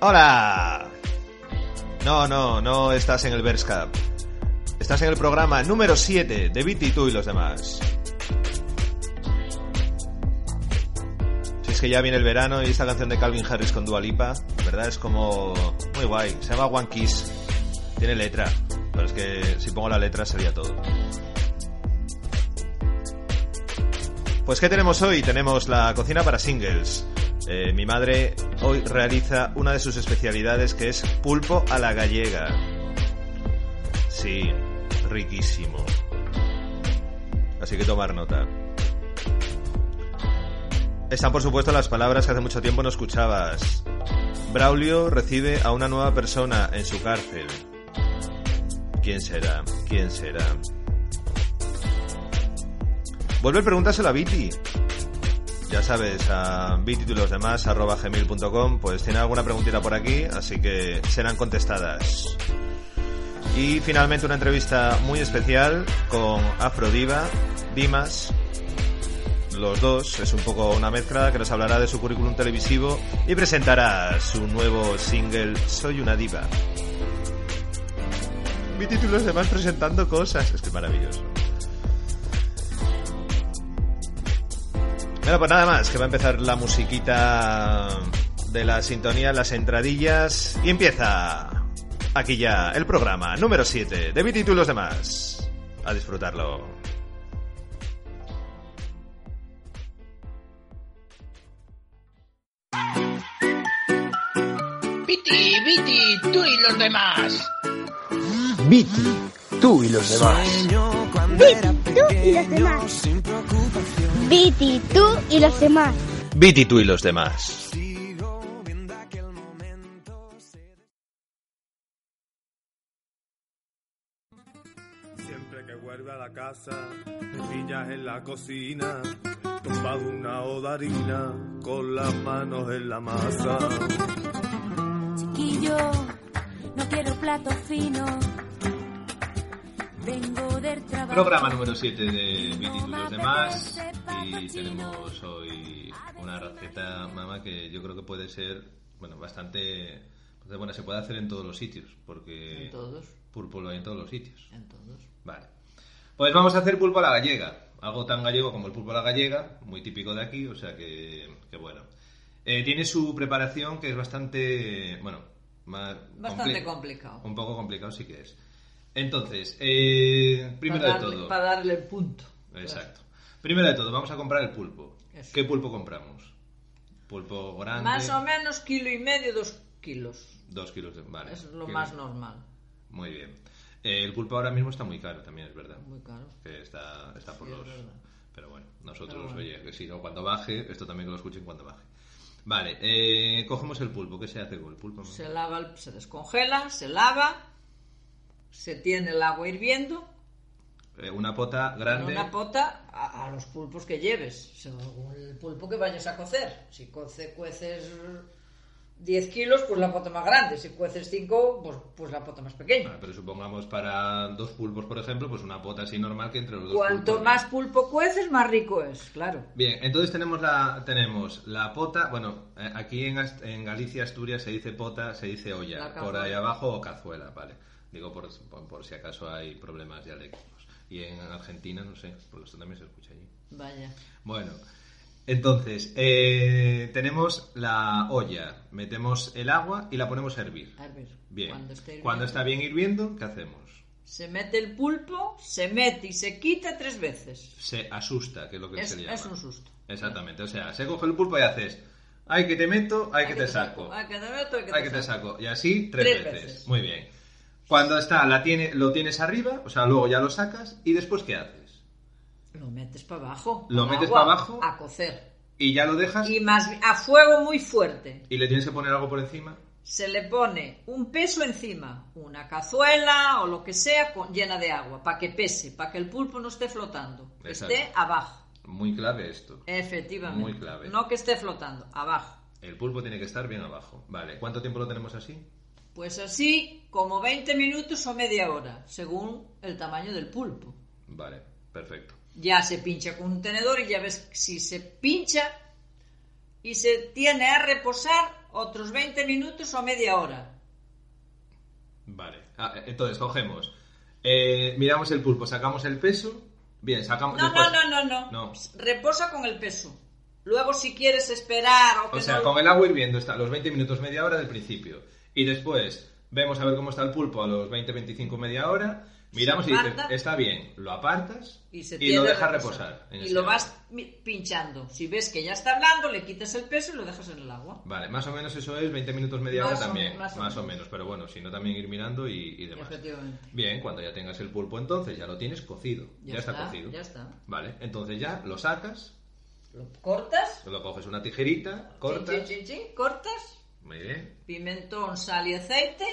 ¡Hola! No, no, no estás en el Verscap. Estás en el programa número 7 de Viti, tú y los demás. Si es que ya viene el verano y esta canción de Calvin Harris con Dua Lipa, ¿verdad? Es como muy guay. Se llama One Kiss. Tiene letra. Pero es que si pongo la letra sería todo. Pues ¿qué tenemos hoy? Tenemos la cocina para singles. Eh, mi madre hoy realiza una de sus especialidades que es pulpo a la gallega. Sí, riquísimo. Así que tomar nota. Están por supuesto las palabras que hace mucho tiempo no escuchabas. Braulio recibe a una nueva persona en su cárcel. ¿Quién será? ¿Quién será? Vuelve a preguntárselo a Viti. Ya sabes, a Viti y los demás, arroba gmail.com, pues tiene alguna preguntita por aquí, así que serán contestadas. Y finalmente una entrevista muy especial con Afrodiva, Dimas, los dos, es un poco una mezcla que nos hablará de su currículum televisivo y presentará su nuevo single Soy una diva. Viti y los demás presentando cosas, es que es maravilloso. Bueno, pues nada más, que va a empezar la musiquita de la sintonía, las entradillas. Y empieza aquí ya el programa número 7 de Viti y los demás. A disfrutarlo. Viti, Viti, tú y los demás. Viti, tú y los demás. Viti, tú y los demás. Viti, tú y los demás. Viti, tú y los demás. Siempre que vuelve a la casa, me pillas en la cocina, tumbado una oda harina, con las manos en la masa. Chiquillo, no quiero plato fino. Programa número 7 de Viti y los demás. Y tenemos hoy una receta, mamá, que yo creo que puede ser, bueno, bastante. pues, Bueno, se puede hacer en todos los sitios, porque. En todos. Pulpo lo hay en todos los sitios. En todos. Vale. Pues vamos a hacer pulpo a la gallega. Algo tan gallego como el pulpo a la gallega, muy típico de aquí, o sea que, que bueno. Eh, tiene su preparación que es bastante, bueno, más Bastante compli- complicado. Un poco complicado sí que es. Entonces, eh, primero de todo. Para darle el punto. Exacto. Primero de todo, vamos a comprar el pulpo. Eso. ¿Qué pulpo compramos? Pulpo grande. Más o menos kilo y medio, dos kilos. Dos kilos de. Vale. Es lo más normal. Muy bien. Eh, el pulpo ahora mismo está muy caro, también es verdad. Muy caro. Que está, está por Sí, los. Pero bueno, nosotros, Pero bueno. oye, que si no, cuando baje, esto también que lo escuchen cuando baje. Vale, eh, cogemos el pulpo. ¿Qué se hace con el pulpo? Se lava, se descongela, se lava, se tiene el agua hirviendo, Eh, una pota grande. una pota a, a los pulpos que lleves, según el pulpo que vayas a cocer. Si coce, cueces 10 kilos, pues la pota más grande. Si cueces 5, pues, pues la pota más pequeña. Vale, pero supongamos para dos pulpos, por ejemplo, pues una pota así normal que entre los dos Cuanto pulpos. más pulpo cueces, más rico es, claro. Bien, entonces tenemos la, tenemos la pota, bueno, eh, aquí en, en Galicia, Asturias, se dice pota, se dice La olla, por ahí abajo o cazuela, vale. Digo por, por, por si acaso hay problemas dialécticos. Y en Argentina, no sé, porque esto también se escucha allí. Vaya. Bueno, entonces, eh, tenemos la olla, metemos el agua y la ponemos a hervir. A ver, Bien, Cuando esté cuando está bien hirviendo, ¿qué hacemos? Se mete el pulpo, se mete y se quita tres veces. Se asusta, que es lo que Es, se le llama. es un susto. Exactamente, o sea, se coge el pulpo y haces, ay que te meto, ay, que, te te saco. Ay, que te meto, ay, que te saco. saco. Y así tres, Tres veces. veces. Muy bien. Cuando está, la tiene, lo tienes arriba, o sea, luego ya lo sacas, y después ¿qué haces? Lo metes para abajo. Lo metes agua, pa' abajo. A cocer. Y ya lo dejas Y más a fuego muy fuerte. y le tienes que poner algo por encima. Se le pone un peso encima, una cazuela o lo que sea con- llena de agua, para que pese, para que el pulpo no esté flotando, que Exacto. esté abajo. Muy clave esto. Efectivamente. Muy clave. No que esté flotando, abajo. El pulpo tiene que estar bien abajo. Vale, ¿cuánto tiempo lo tenemos así? Pues así, como 20 minutos o media hora, según el tamaño del pulpo. Vale, perfecto. Ya se pincha con un tenedor y ya ves si se pincha y se tiene a reposar otros 20 minutos o media hora. Vale. Ah, entonces, cogemos. eh, miramos el pulpo, sacamos el peso. Bien, sacamos. No, después- no, no, no, no, No. Reposa con el peso. Luego si quieres esperar o que O sea, no- con el agua hirviendo está los 20 minutos, media hora del principio. Y después vemos a ver cómo está el pulpo a los 20, 25, media hora. Miramos y dices, está bien, lo apartas y, se y tiene lo dejas reposar. Y lo agua. vas pinchando. Si ves que ya está blando, le quitas el peso y lo dejas en el agua. Vale, más o menos eso es 20 minutos, media Más hora también. más más o o menos, pero bueno, si no también ir mirando y, y demás. Efectivamente. Bien, cuando ya tengas el pulpo entonces ya lo tienes cocido. Ya, Ya está, está, cocido. ya está. Vale, entonces ya lo sacas, Lo cortas. lo coges una tijerita, cortas. Chin, chin, chin, chin, cortas. Muy bien. Pimentón, sal y aceite.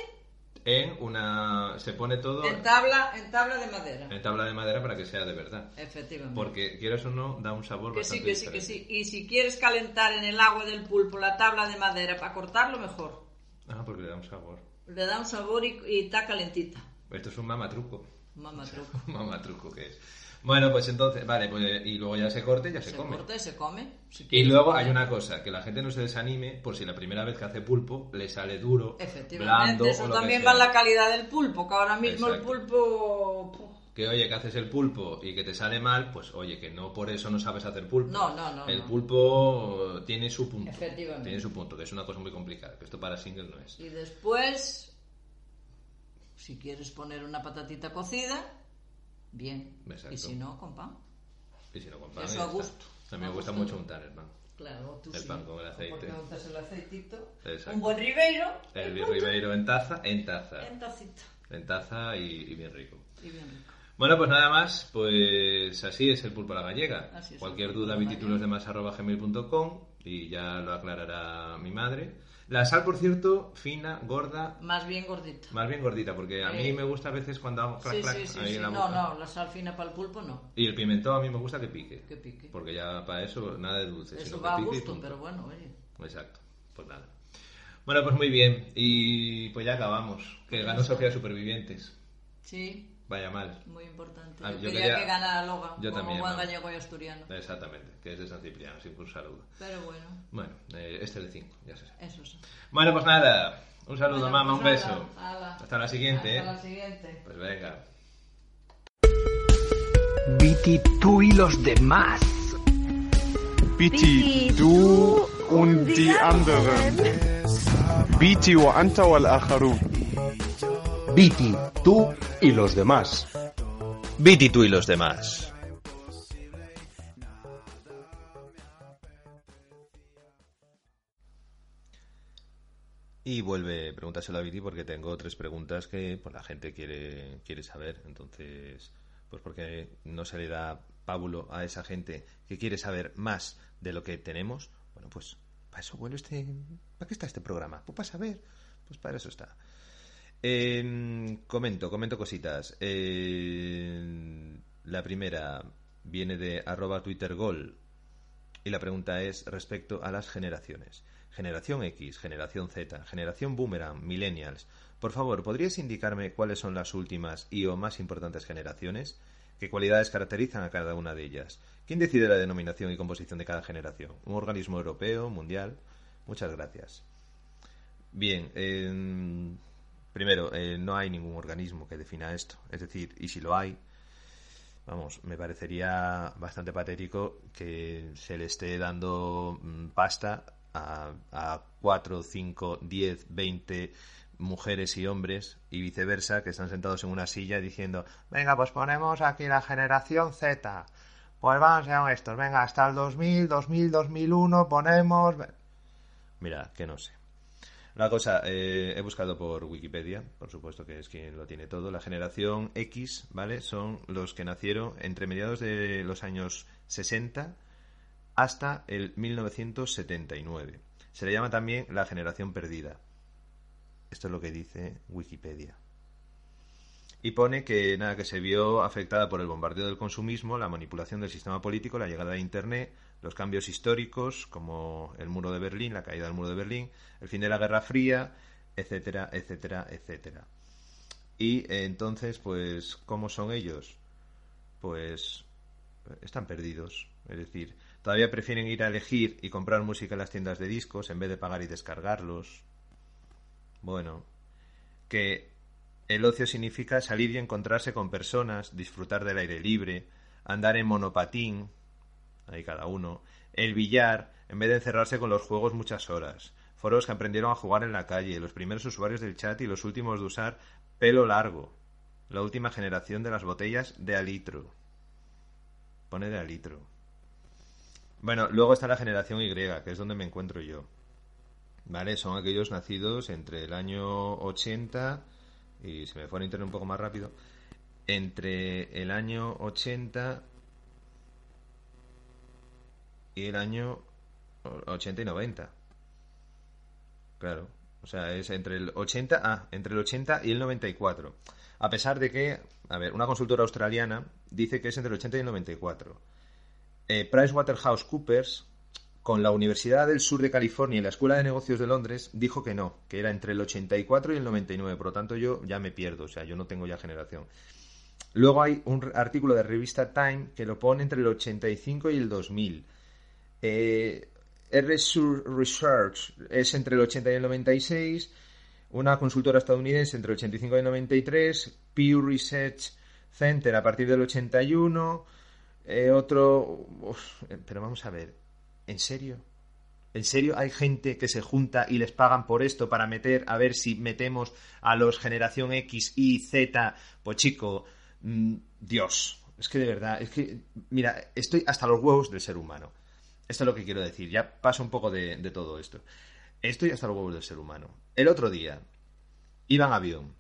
En una. Se pone todo En tabla, en tabla de madera. en tabla de madera para que sea de verdad. Efectivamente. Porque quieras o no, da un sabor Que sí, bastante que sí, que diferente. sí. Y si quieres calentar en el agua del pulpo la tabla de madera para cortarlo, mejor. Ah, porque le da un sabor. Le da un sabor y, y está calentita. Esto es un mamatruco. Mamá truco. Un mamatruco que es. Bueno, pues entonces, vale, pues y luego ya se corte, ya se, Se come. corta y se come. Si Y luego hay una cosa, que la gente no se desanime por si la primera vez que hace pulpo le sale duro, Efectivamente, blando eso o lo también que va en la calidad del pulpo, que ahora mismo Exacto. el pulpo... Que oye, que haces el pulpo y que te sale mal, pues oye, que no por eso no sabes hacer pulpo. No, no, no, El no. pulpo tiene su punto. Efectivamente. Tiene su punto, que es una cosa muy complicada, que esto para single no es. Y después, si quieres poner una patatita cocida, bien. Exacto. Y si no, con pan. Y si no con pan, Eso a gusto. A mí me gusta mucho untar el pan. Claro, tú El sí. pan con el aceite. Porque untas el aceitito. Exacto. Un buen ribeiro. El ribeiro en taza, en taza. En tacita. En taza y, y bien rico. Y bien rico. Bueno, pues nada más, pues así es el pulpo a la gallega. Así es Cualquier duda, vititulosdemás.gmail.com y ya lo aclarará mi madre. La sal, por cierto, fina, gorda, Más bien gordito. más bien gordita, porque a mí Eh. me gusta a veces cuando hago Sí, sí, sí, ahí sí. en la No, boca. no, la sal fina para el pulpo no. Y el pimentón a mí me gusta que pique. Que pique. Porque ya para eso nada de dulce. Eso sino va a que pique y gusto, pero bueno, oye. Exacto, pues nada. Bueno, pues muy bien. Y pues ya acabamos. Que ganó Sofía Supervivientes. Sí, Vaya mal. muy importante. Ah, yo, yo quería, quería- que ganara Loga, yo como también, gallego y asturiano. Exactamente, que es de San Cipriano, sin un saludo. Pero bueno, Bueno, eh, este es de 5, ya se sabe. eso sí. Bueno, pues nada. Un saludo, Bueno, mamá, pues un beso. ala. Hasta la siguiente. Hasta ¿eh? la siguiente. Pues venga. Viti, tú y los demás. Biti, du und die anderen. Akharun. Viti, tú y los demás. Viti, tú y los demás. Y vuelve, pregúntaselo a Viti porque tengo tres preguntas que pues, la gente quiere, quiere saber. Entonces, pues porque no se le da pábulo a esa gente que quiere saber más de lo que tenemos. Bueno, pues para eso vuelve este... ¿Para qué está este programa? Pues para saber. Pues para eso está. Eh, comento, comento cositas. Eh, la primera viene de arroba twittergol y la pregunta es respecto a las generaciones. Generación X, generación Z, generación Boomerang, Millennials. Por favor, ¿podrías indicarme cuáles son las últimas y o más importantes generaciones? ¿Qué cualidades caracterizan a cada una de ellas? ¿Quién decide la denominación y composición de cada generación? ¿Un organismo europeo, mundial? Muchas gracias. Bien, eh, primero, eh, no hay ningún organismo que defina esto. Es decir, y si lo hay, vamos, me parecería bastante patético que se le esté dando mm, pasta a, a 4, 5, 10, 20 mujeres y hombres y viceversa que están sentados en una silla diciendo, venga, pues ponemos aquí la generación Z. Pues vamos a estos, venga, hasta el 2000, 2000, 2001 ponemos... Mira, que no sé. La cosa, eh, he buscado por Wikipedia, por supuesto que es quien lo tiene todo. La generación X, ¿vale? Son los que nacieron entre mediados de los años 60 hasta el 1979. Se le llama también la generación perdida. Esto es lo que dice Wikipedia. Y pone que nada, que se vio afectada por el bombardeo del consumismo, la manipulación del sistema político, la llegada de Internet, los cambios históricos, como el muro de Berlín, la caída del muro de Berlín, el fin de la Guerra Fría, etcétera, etcétera, etcétera. Y eh, entonces, pues, ¿cómo son ellos? Pues están perdidos. Es decir, todavía prefieren ir a elegir y comprar música en las tiendas de discos en vez de pagar y descargarlos. Bueno, que el ocio significa salir y encontrarse con personas, disfrutar del aire libre, andar en monopatín, ahí cada uno, el billar, en vez de encerrarse con los juegos muchas horas, foros que aprendieron a jugar en la calle, los primeros usuarios del chat y los últimos de usar pelo largo, la última generación de las botellas de alitro. Pone de alitro. Bueno, luego está la generación Y, que es donde me encuentro yo. ¿Vale? Son aquellos nacidos entre el año 80 y se me fue a internet un poco más rápido. Entre el año 80 y el año 80 y 90. Claro. O sea, es entre el 80, ah, entre el 80 y el 94. A pesar de que, a ver, una consultora australiana dice que es entre el 80 y el 94. Eh, PricewaterhouseCoopers, con la Universidad del Sur de California y la Escuela de Negocios de Londres, dijo que no, que era entre el 84 y el 99. Por lo tanto, yo ya me pierdo, o sea, yo no tengo ya generación. Luego hay un artículo de revista Time que lo pone entre el 85 y el 2000. Eh, Research es entre el 80 y el 96. Una consultora estadounidense entre el 85 y el 93. Pew Research Center a partir del 81. Eh, otro. pero vamos a ver. ¿En serio? ¿En serio hay gente que se junta y les pagan por esto para meter, a ver si metemos a los generación X, Y, Z? Pues chico, mm, Dios. Es que de verdad, es que, mira, estoy hasta los huevos del ser humano. Esto es lo que quiero decir. Ya paso un poco de, todo esto. Estoy hasta los huevos del ser humano. El otro día, iban avión.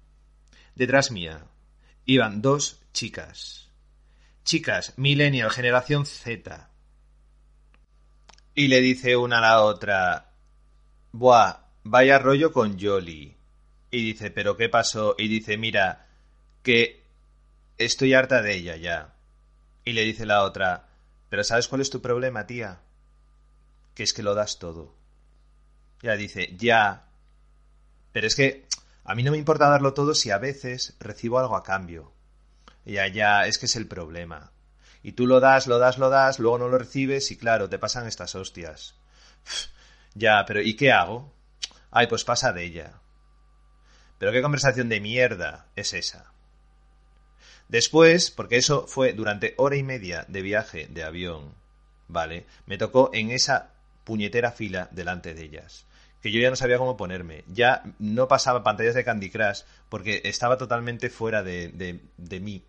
Detrás mía, iban dos chicas. Chicas, millennial, generación Z. Y le dice una a la otra, Buah, vaya rollo con Jolly. Y dice, ¿pero qué pasó? Y dice, mira, que estoy harta de ella ya. Y le dice la otra, ¿pero sabes cuál es tu problema, tía? Que es que lo das todo. Ya dice, ya. Pero es que a mí no me importa darlo todo si a veces recibo algo a cambio. Ya, ya, es que es el problema. Y tú lo das, lo das, lo das, luego no lo recibes y claro, te pasan estas hostias. ya, pero ¿y qué hago? Ay, pues pasa de ella. Pero qué conversación de mierda es esa. Después, porque eso fue durante hora y media de viaje de avión, ¿vale? Me tocó en esa puñetera fila delante de ellas. Que yo ya no sabía cómo ponerme. Ya no pasaba pantallas de Candy Crush porque estaba totalmente fuera de, de, de mí.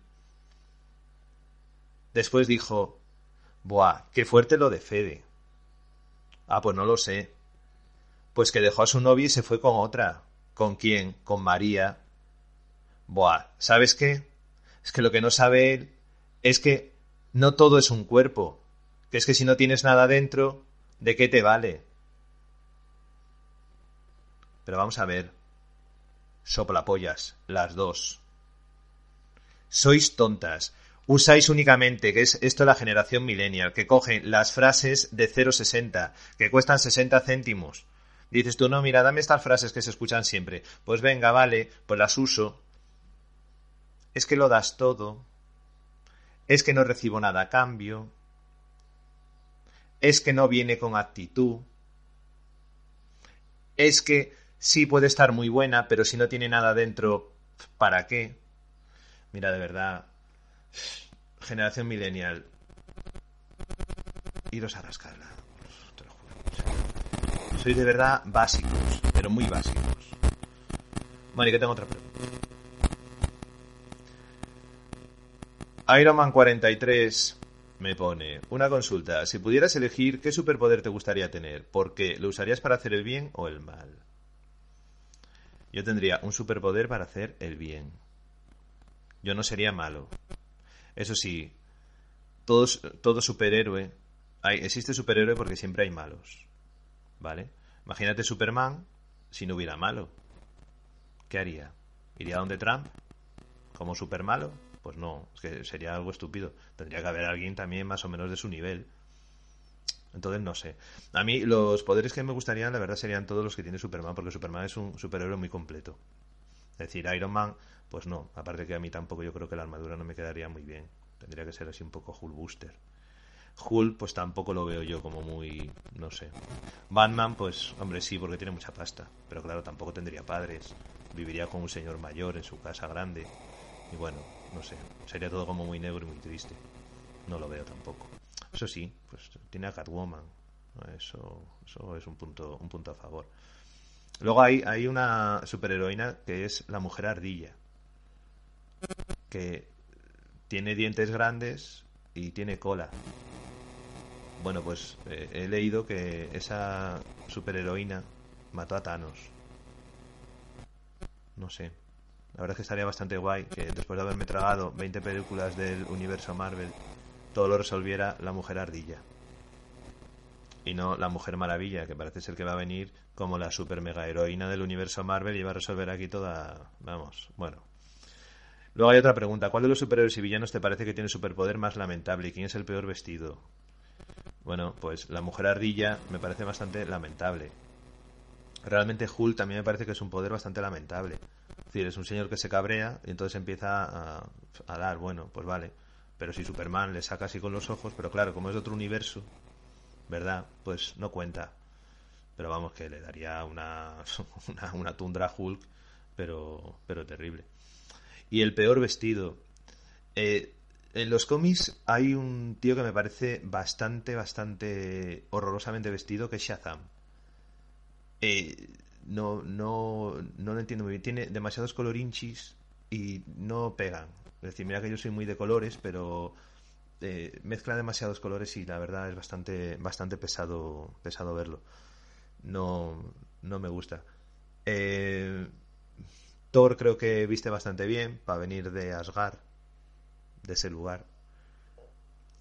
Después dijo, Buah, qué fuerte lo de Fede. Ah, pues no lo sé. Pues que dejó a su novia y se fue con otra. ¿Con quién? Con María. Buah, ¿sabes qué? Es que lo que no sabe él es que no todo es un cuerpo. Que es que si no tienes nada dentro, ¿De qué te vale? Pero vamos a ver. Soplapollas, las dos. Sois tontas. Usáis únicamente, que es esto la generación millennial, que cogen las frases de 0,60, que cuestan 60 céntimos. Dices tú, no, mira, dame estas frases que se escuchan siempre. Pues venga, vale, pues las uso. Es que lo das todo. Es que no recibo nada a cambio es que no viene con actitud, es que sí puede estar muy buena, pero si no tiene nada dentro, ¿para qué? Mira, de verdad, generación millennial, iros a rascarla, te lo juro. Soy de verdad básicos, pero muy básicos. Bueno, y que tengo otra pregunta. Iron Man 43 me pone una consulta. Si pudieras elegir qué superpoder te gustaría tener, ¿por qué? ¿Lo usarías para hacer el bien o el mal? Yo tendría un superpoder para hacer el bien. Yo no sería malo. Eso sí, todos, todo superhéroe. Hay, existe superhéroe porque siempre hay malos. ¿Vale? Imagínate Superman si no hubiera malo. ¿Qué haría? ¿Iría donde Trump? ¿Como super malo? Pues no, es que sería algo estúpido. Tendría que haber alguien también más o menos de su nivel. Entonces no sé. A mí los poderes que me gustarían, la verdad, serían todos los que tiene Superman, porque Superman es un superhéroe muy completo. Es decir, Iron Man, pues no. Aparte que a mí tampoco yo creo que la armadura no me quedaría muy bien. Tendría que ser así un poco Hulk Booster. Hulk, pues tampoco lo veo yo como muy, no sé. Batman, pues, hombre, sí, porque tiene mucha pasta. Pero claro, tampoco tendría padres. Viviría con un señor mayor en su casa grande. Y bueno, no sé. Sería todo como muy negro y muy triste. No lo veo tampoco. Eso sí, pues tiene a Catwoman. Eso, eso es un punto, un punto a favor. Luego hay, hay una superheroína que es la mujer ardilla. Que tiene dientes grandes y tiene cola. Bueno, pues eh, he leído que esa superheroína mató a Thanos. No sé. La verdad es que estaría bastante guay que después de haberme tragado 20 películas del universo Marvel, todo lo resolviera la mujer ardilla. Y no la mujer maravilla, que parece ser que va a venir como la super mega heroína del universo Marvel y va a resolver aquí toda. Vamos, bueno. Luego hay otra pregunta. ¿Cuál de los superhéroes y villanos te parece que tiene superpoder más lamentable? ¿Y quién es el peor vestido? Bueno, pues la mujer ardilla me parece bastante lamentable. Realmente Hulk también me parece que es un poder bastante lamentable. Es decir, es un señor que se cabrea y entonces empieza a, a dar, bueno, pues vale. Pero si Superman le saca así con los ojos, pero claro, como es otro universo, ¿verdad? Pues no cuenta. Pero vamos, que le daría una, una, tundra Hulk, pero, pero terrible. Y el peor vestido. Eh, en los cómics hay un tío que me parece bastante, bastante horrorosamente vestido, que es Shazam. Eh, no, no, no lo entiendo muy bien. Tiene demasiados colorinchis y no pegan. Es decir, mira que yo soy muy de colores, pero eh, mezcla demasiados colores y la verdad es bastante, bastante pesado, pesado verlo. No, no me gusta. Eh, Thor creo que viste bastante bien para venir de Asgard de ese lugar.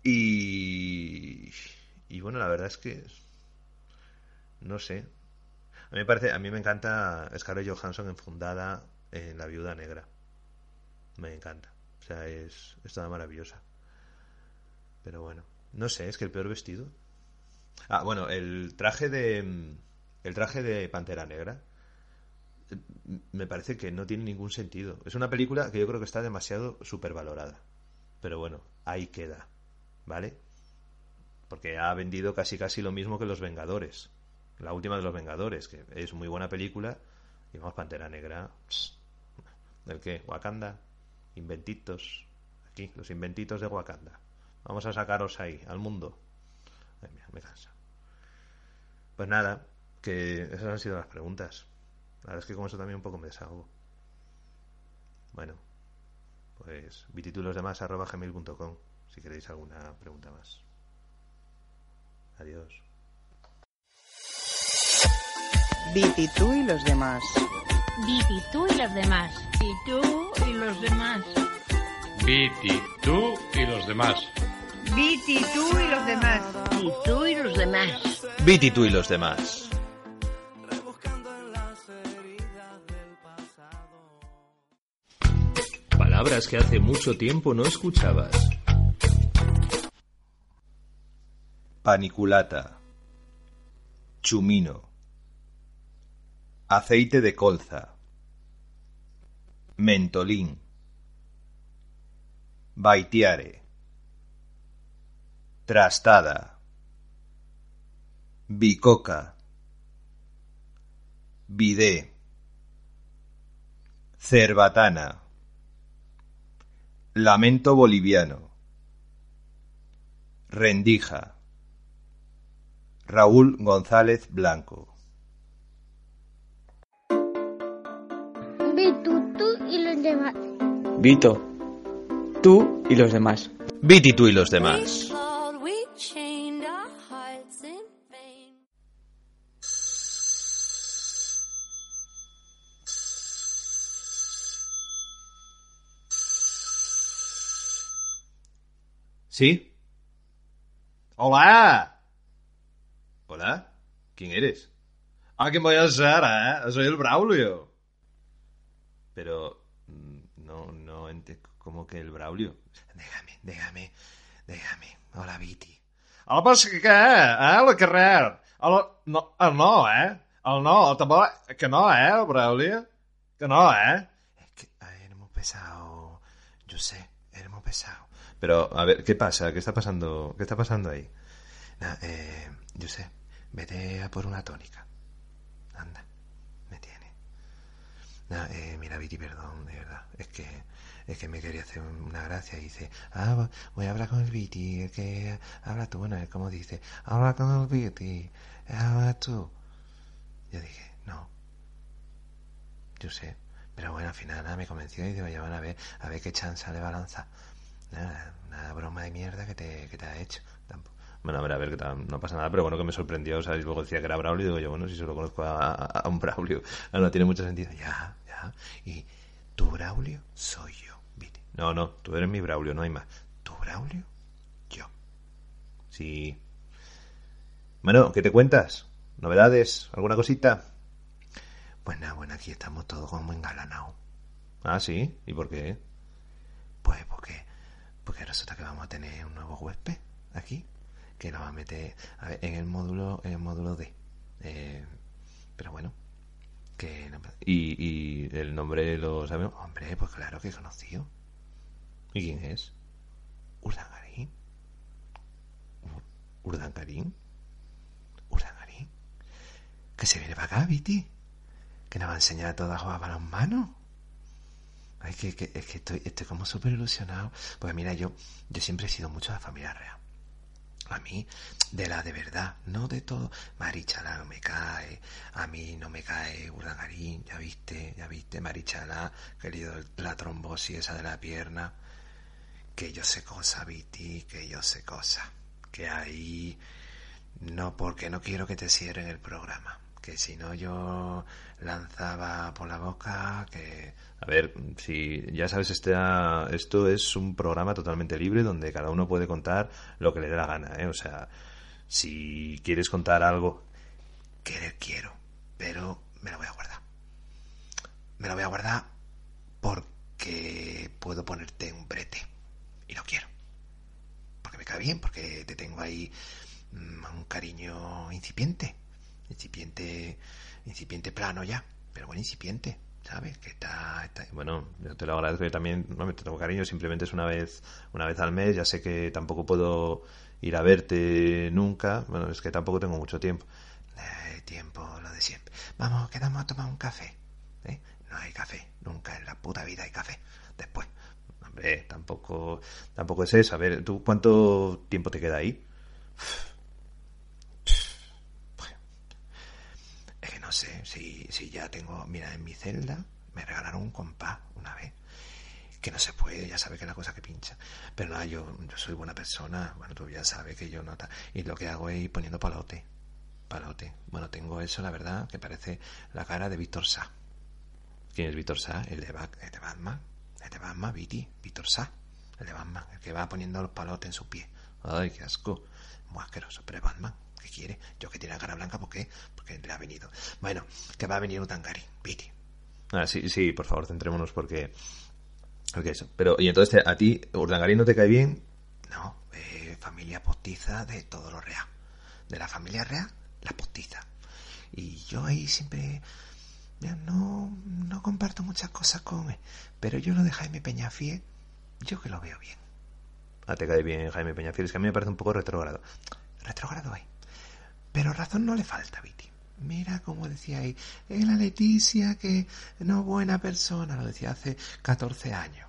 Y, y bueno, la verdad es que no sé. Me parece, a mí me encanta Scarlett Johansson enfundada en La Viuda Negra. Me encanta. O sea, es, es toda maravillosa. Pero bueno, no sé, es que el peor vestido. Ah, bueno, el traje de el traje de Pantera Negra me parece que no tiene ningún sentido. Es una película que yo creo que está demasiado supervalorada. Pero bueno, ahí queda, ¿vale? Porque ha vendido casi casi lo mismo que Los Vengadores. La última de Los Vengadores, que es muy buena película. Y vamos, Pantera Negra. ¿Del qué? Wakanda. Inventitos. Aquí, los inventitos de Wakanda. Vamos a sacaros ahí, al mundo. Ay, mira, me cansa. Pues nada, que esas han sido las preguntas. La verdad es que con eso también un poco me desahogo. Bueno, pues gmail.com si queréis alguna pregunta más. Adiós. Viti, tú y los demás. Viti, tú y los demás. Y tú y los demás. Viti, tú y los demás. Viti, tú y los demás. Y tú y los demás. Viti, tú y los demás. Palabras que hace mucho tiempo no escuchabas. Paniculata. Chumino. Aceite de colza. Mentolín. Baitiare. Trastada. Bicoca. Bidé. Cerbatana. Lamento boliviano. Rendija. Raúl González Blanco. Vito, tú y los demás. Viti, tú y los demás. ¿Sí? ¡Hola! ¿Hola? ¿Quién eres? Ah, ¿quién em voy a ser. Eh? Soy el Braulio. Pero, No, no... ente- ¿Cómo que el Braulio? Déjame, déjame, déjame. Hola, Viti. El passa que què, eh? La carrer. El, no, el no, eh? El no, el tambor... Que no, eh, el Braulio? Que no, eh? Éramos pesado. Yo sé, éramos pesado. Pero, a ver, ¿qué pasa? ¿Qué está pasando? ¿Qué está pasando ahí? Nah, eh, yo sé, vete a por una tónica. Anda. Nah, eh, mira, Viti, perdón, de verdad. Es que, es que me quería hacer una gracia y dice, ah, voy a hablar con el Viti, el que habla tú, bueno, como dice, habla con el Viti, habla tú. Yo dije, no, yo sé. Pero bueno, al final nada, me convenció y digo, ya van a ver, a ver qué chance le va a lanzar. Nada, una broma de mierda que te, que te ha hecho. Bueno, a ver, a ver, que no pasa nada, pero bueno, que me sorprendió, ¿sabes? Luego decía que era Braulio y digo yo, bueno, si solo conozco a, un Braulio, ah, no tiene mucho sentido. Ya, ya. Y tu Braulio soy yo, Viti. No, no, tú eres mi Braulio, no hay más. Tu Braulio, yo. Sí. Bueno, ¿qué te cuentas? ¿Novedades? ¿Alguna cosita? Nada, bueno, aquí estamos todos como engalanados. Ah, sí. ¿Y por qué? Pues porque, porque resulta que vamos a tener un nuevo huésped aquí, que lo va a meter a ver, en el módulo, en el módulo D. Eh, pero bueno, que no- y, y el nombre lo sabemos. Hombre, pues claro que conocido. ¿Y quién es? Urdangarín. Ur- Urdangarín. Urdangarín. Que se viene para acá, Viti. Que nos va a enseñar a todos a jugar balonmano. Ay, que, que, es que estoy, estoy como súper ilusionado. Porque mira, yo, yo siempre he sido mucho de la familia real. A mí, de la de verdad, no de todo. Marichala no me cae, a mí no me cae Urdangarín, ya viste, ya viste, Marichala, querido, la trombosis esa de la pierna. Que yo sé cosa, Viti, que yo sé cosa. Que ahí, no, porque no quiero que te cierren el programa. Que si no yo lanzaba por la boca, que... A ver, si ya sabes, este, esto es un programa totalmente libre donde cada uno puede contar lo que le dé la gana, ¿eh? O sea, si quieres contar algo, querer quiero, pero me lo voy a guardar. Me lo voy a guardar porque puedo ponerte un brete y no quiero. Porque me cae bien, porque te tengo ahí mm, un cariño incipiente, incipiente, incipiente plano ya, pero bueno, incipiente. ¿Sabes? Que está, está- Bueno, yo te lo agradezco. Yo también no me te tengo cariño. Simplemente es una vez, una vez al mes. Ya sé que tampoco puedo ir a verte nunca. Bueno, es que tampoco tengo mucho tiempo. Eh, tiempo, lo de siempre. Vamos, quedamos a tomar un café. ¿eh? No hay café. Nunca en la puta vida hay café. Después. Hombre, tampoco, tampoco es eso. A ver, ¿tú cuánto tiempo te queda ahí que no sé si, si ya tengo. Mira, en mi celda me regalaron un compás una vez. Que no se puede, ya sabes que es la cosa que pincha. Pero nada, yo, yo soy buena persona. Bueno, tú ya sabes que yo no. Y lo que hago es ir poniendo palote. Palote. Bueno, tengo eso, la verdad, que parece la cara de Víctor Sá. ¿Quién es Víctor Sá? El de, de Batman. El de Batman, Viti. Víctor Sá. El de Batman. El que va poniendo los palotes en su pie. Ay, qué asco. Muy asqueroso. Pero Batman. ¿Qué quiere? Yo que tiene la cara blanca, ¿por qué? Porque le ha venido. Bueno, que va a venir un tangari. Viti. Ah, sí, sí, por favor, centrémonos porque... Porque eso. Pero, ¿y entonces a ti, Urdangarín no te cae bien? No, eh, familia postiza de todo lo real. De la familia real, la postiza. Y yo ahí siempre... no, no comparto muchas cosas con él. Pero yo lo de Jaime Peñafiel, yo que lo veo bien. Ah, te cae bien Jaime Peñafiel. Es que a mí me parece un poco retrógrado. Retrógrado ahí. Pero razón no le falta, Viti. Mira como decía ahí, es la Leticia que no buena persona, lo decía hace 14 años.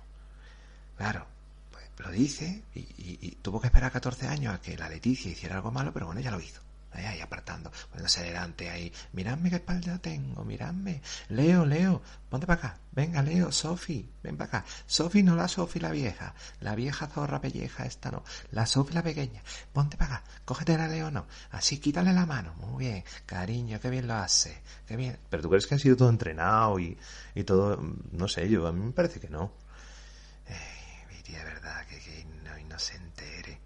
Claro, pues lo dice y, y- y tuvo que esperar 14 años a que la Leticia hiciera algo malo, pero bueno, ya lo hizo. Ahí, ahí apartando, poniéndose delante ahí. Miradme qué espalda tengo, miradme. Leo, Leo, ponte para acá. Venga, Leo, Sofi, ven para acá. Sofi, no la Sofi la vieja. La vieja zorra pelleja, esta no. La Sofi la pequeña. Ponte para acá. Cógete la Leo, no. Así, quítale la mano. Muy bien. Cariño, qué bien lo hace. Qué bien. Pero tú crees que ha sido todo entrenado y, y todo. No sé, yo, a mí me parece que no. Viti, de verdad, que, que no, y no se entere.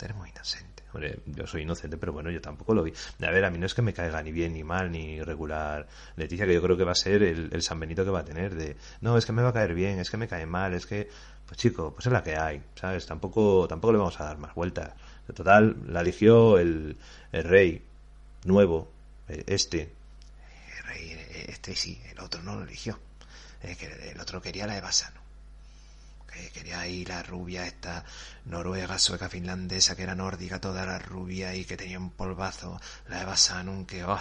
eres muy inocente. Hombre, yo soy inocente, pero bueno, yo tampoco lo vi. A ver, a mí no es que me caiga ni bien, ni mal, ni regular. Leticia, que yo creo que va a ser el, el San Benito que va a tener de, no, es que me va a caer bien, es que me cae mal, es que, pues chico, pues es la que hay, ¿sabes? Tampoco, tampoco le vamos a dar más vueltas. En total, la eligió el, el rey nuevo, eh, este. El rey, eh, este sí, el otro no lo eligió. El otro quería la de Bassano. Que quería ir la rubia esta noruega, sueca, finlandesa, que era nórdica, toda la rubia y que tenía un polvazo, la Eva Sanum, que oh,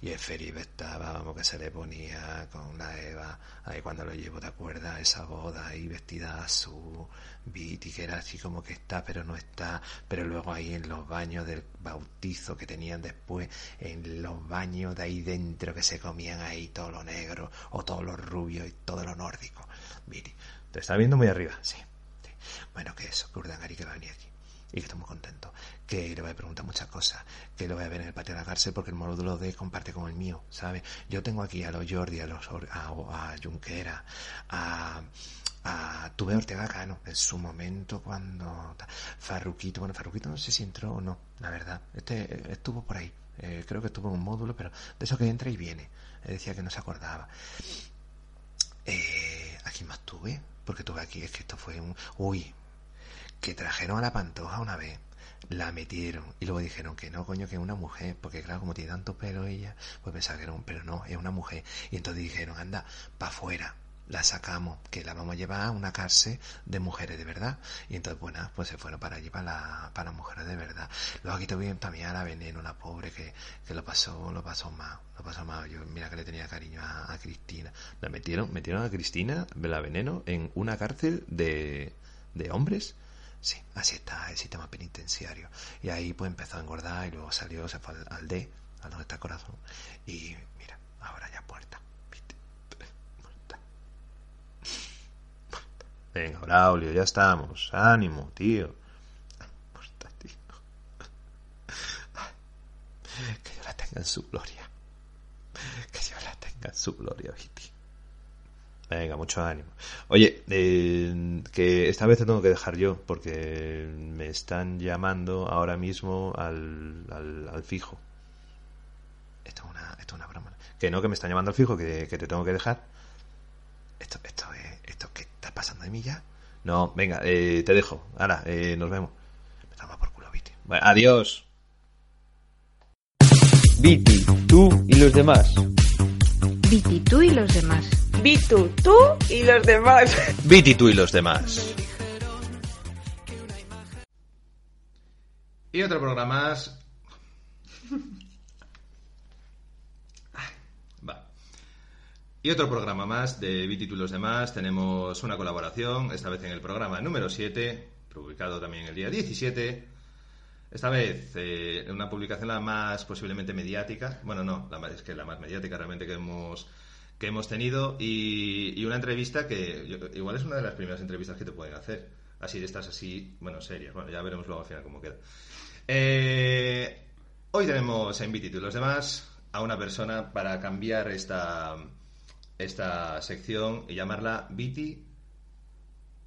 y el Felipe estaba, vamos, que se le ponía con la Eva, ahí cuando lo llevo, ¿te acuerdas? Esa boda ahí vestida azul, Viti, que era así como que está, pero no está, pero luego ahí en los baños del bautizo que tenían después, en los baños de ahí dentro que se comían ahí todo lo negro, o todo lo rubio y todo lo nórdico, Viti. Te está viendo muy arriba. Sí. Bueno, que eso, que Urdangarí que va a venir aquí. Y que estoy muy contento. Que le voy a preguntar muchas cosas. Que lo voy a ver en el patio de la cárcel porque el módulo D comparte con el mío, ¿sabes? Yo tengo aquí a los Jordi, a los a, a Junquera, a a tuve Ortega Cano en su momento cuando Farruquito, bueno, Farruquito no sé si entró o no, la verdad. Este estuvo por ahí. Eh, creo que estuvo en un módulo, pero de eso que entra y viene. Eh, decía que no se acordaba. Eh, ¿A quién más tuve? Porque tuve aquí, es que esto fue un... Uy, que trajeron a la Pantoja una vez, la metieron y luego dijeron que no, coño, que es una mujer, porque claro, como tiene tanto pelo ella, pues pensaba que era un... Pero no, es una mujer. Y entonces dijeron, anda, para afuera, la sacamos, que la vamos a llevar a una cárcel de mujeres de verdad. Y entonces, bueno, pues se fueron para allí, para, la, para mujeres de verdad. Luego aquí tuve también a la veneno, la pobre, que, que lo pasó, lo pasó mal, lo pasó mal. Yo, mira que le tenía cariño a, a Cristina. La metieron, metieron a Cristina, la veneno, en una cárcel de, de hombres. Sí, así está el sistema penitenciario. Y ahí pues empezó a engordar y luego salió, se fue al, al D, a donde está el corazón. Y mira, ahora ya puerta. Venga, Braulio, ya estamos. Ánimo, tío. Que Dios la tenga en su gloria. Que Dios la tenga en su gloria, Viti. Venga, mucho ánimo. Oye, eh, que esta vez te tengo que dejar yo porque me están llamando ahora mismo al, al, al fijo. Esto es, una, esto es una broma. Que no, que me están llamando al fijo, que, que te tengo que dejar. Esto, esto es, esto que está pasando de mí ya. No, venga, eh, te dejo. Ahora, eh, nos vemos. Me toma por culo, Viti. Bueno, adiós. Viti, tú y los demás. Viti, tú y los demás. Vitu, tú y los demás. Viti, tú y los demás. Y otro programa más. Y otro programa más de Viti, tú y los demás. Tenemos una colaboración, esta vez en el programa número 7, publicado también el día 17. Esta vez, eh, una publicación la más posiblemente mediática. Bueno, no, la más, es que la más mediática realmente que hemos, que hemos tenido. Y, una entrevista que igual es una de las primeras entrevistas que te pueden hacer. Así de estas así, bueno, serias. Bueno, ya veremos luego al final cómo queda. Eh, hoy tenemos en Viti y los demás a una persona para cambiar esta, esta sección y llamarla Viti.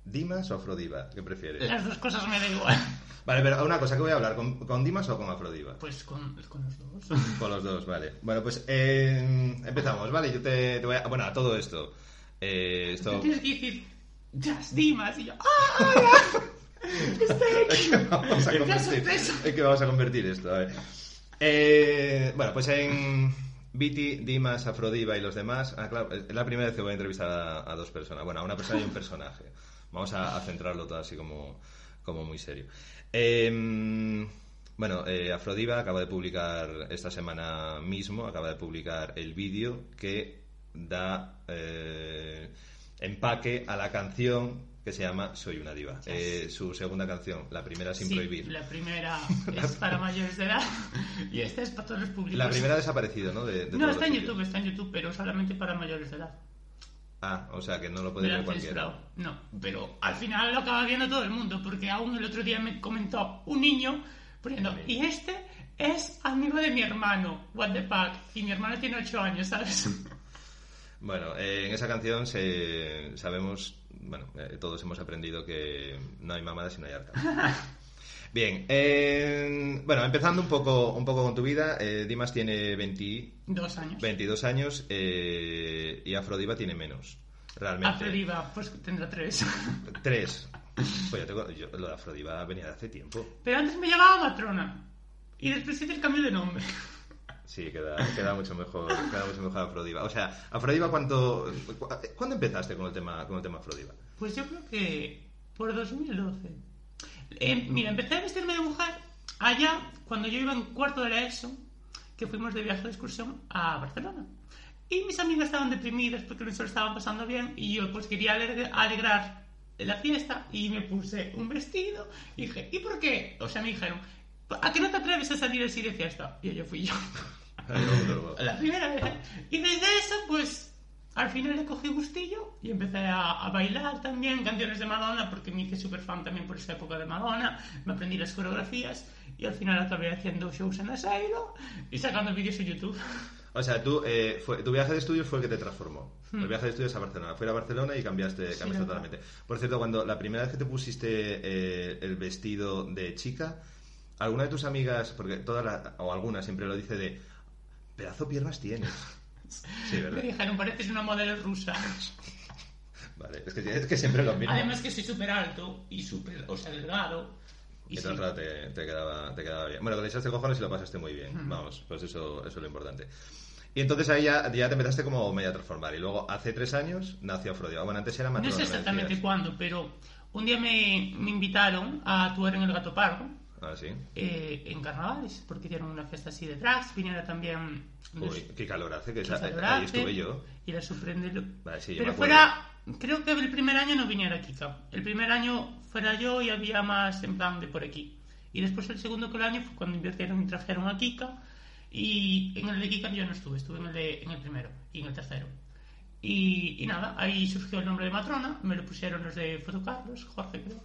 ¿Dimas o Afrodiva? ¿Qué prefieres? Las dos cosas me da igual. Vale, pero una cosa, ¿qué voy a hablar? ¿Con, con Dimas o con Afrodiva? Pues con, con los dos. Con los dos, vale. Bueno, pues eh, empezamos, ¿vale? Yo te, te voy a... Bueno, a todo esto. Eh, esto... Tienes que decir, Jazz Dimas. Y yo, ¡ah! Es que vamos a ¡Qué sorpresa! es que vamos a convertir esto, a ver. Eh, bueno, pues en Viti, Dimas, Afrodiva y los demás. Ah, claro, es la primera vez que voy a entrevistar a, dos personas. Bueno, a una persona y un personaje. Vamos a, centrarlo todo así como, como muy serio. Eh, bueno, eh, Afrodiva acaba de publicar esta semana mismo, acaba de publicar el vídeo que da eh, empaque a la canción que se llama Soy una diva. Eh, su segunda canción, la primera sin Sí, prohibir. La primera es para mayores de edad y esta es para todos los públicos. La primera ha desaparecido, ¿no? De, de No, está en sitios. YouTube, está en YouTube, pero solamente para mayores de edad. Ah, o sea que no lo puede ver cualquiera. No, pero al final lo acaba viendo todo el mundo, porque aún el otro día me comentó un niño poniendo, y este es amigo de mi hermano, what the fuck, y mi hermano tiene 8 años, ¿sabes? Bueno, eh, en esa canción se, sabemos, bueno, eh, todos hemos aprendido que no hay mamada si no hay harta. Bien, eh, bueno, empezando un poco, un poco con tu vida, eh, Dimas tiene 20 Dos años. 22 años eh, y Afrodiva tiene menos, realmente. Afrodiva, pues tendrá tres. Tres. Pues yo tengo, yo, lo de Afrodiva venía de hace tiempo. Pero antes me llamaba Matrona. Y después hice el cambio de nombre. Sí, queda, queda mucho mejor, queda mucho mejor Afrodiva. O sea, Afrodiva, ¿cuánto, cu- ¿cuándo empezaste con el tema, con el tema Afrodiva? Pues yo creo que por 2012. Eh, mira, empecé a vestirme de mujer allá cuando yo iba en cuarto de la ESO, que fuimos de viaje de excursión a Barcelona. Y mis amigas estaban deprimidas porque no se lo estaban pasando bien y yo pues quería alegrar la fiesta y me puse un vestido y dije, ¿y por qué? O sea, me dijeron, ¿a qué no te atreves a salir así de fiesta? Y yo fui yo. La primera vez. Y desde eso, pues, al final le cogí gustillo y empecé a, a bailar también canciones de Madonna, porque me hice súper fan también por esa época de Madonna. Me aprendí las coreografías y al final acabé haciendo shows en Asailo y sacando vídeos en YouTube. O sea, tú, eh, fue, tu viaje de estudios fue el que te transformó. Hmm. El viaje de estudios a Barcelona. Fue a Barcelona y cambiaste, Sí, cambiaste verdad. totalmente. Por cierto, cuando la primera vez que te pusiste eh, el vestido de chica, alguna de tus amigas, porque todas o alguna siempre lo dice de pedazo piernas tienes. Sí, Me ¿verdad? dijeron, pareces una modelo rusa. Vale, es que, es que siempre lo mismo. Además que soy súper alto y súper, o sea, delgado. Y Y sí. claro, te, te quedaba, te quedaba bien. Bueno, que le echaste cojones y lo pasaste muy bien. Ujú. Vamos, pues eso, eso es lo importante. Y entonces ahí ya, ya te empezaste como medio a transformar. Y luego, hace tres años, nació Afrodita. Bueno, antes era No Matrona. sé me exactamente cuándo, pero un día me, me invitaron a actuar en el Gato Pardo. Ah, sí. eh, en carnavales, porque hicieron una fiesta así de drags, vinieron también los- Uy, qué calor hace, que esa- calor ahí hace, estuve yo. Y la sorprende. Vale, sí, yo Pero fuera, creo que el primer año no viniera Kika. El primer año fuera yo y había más en plan de por aquí. Y después el segundo que el año fue cuando invirtieron y trajeron a Kika. Y en el de Kika yo no estuve, estuve en el, de, en el primero y en el tercero. Y, y nada, ahí surgió el nombre de Matrona, me lo pusieron los de Fotocarlos, Jorge creo.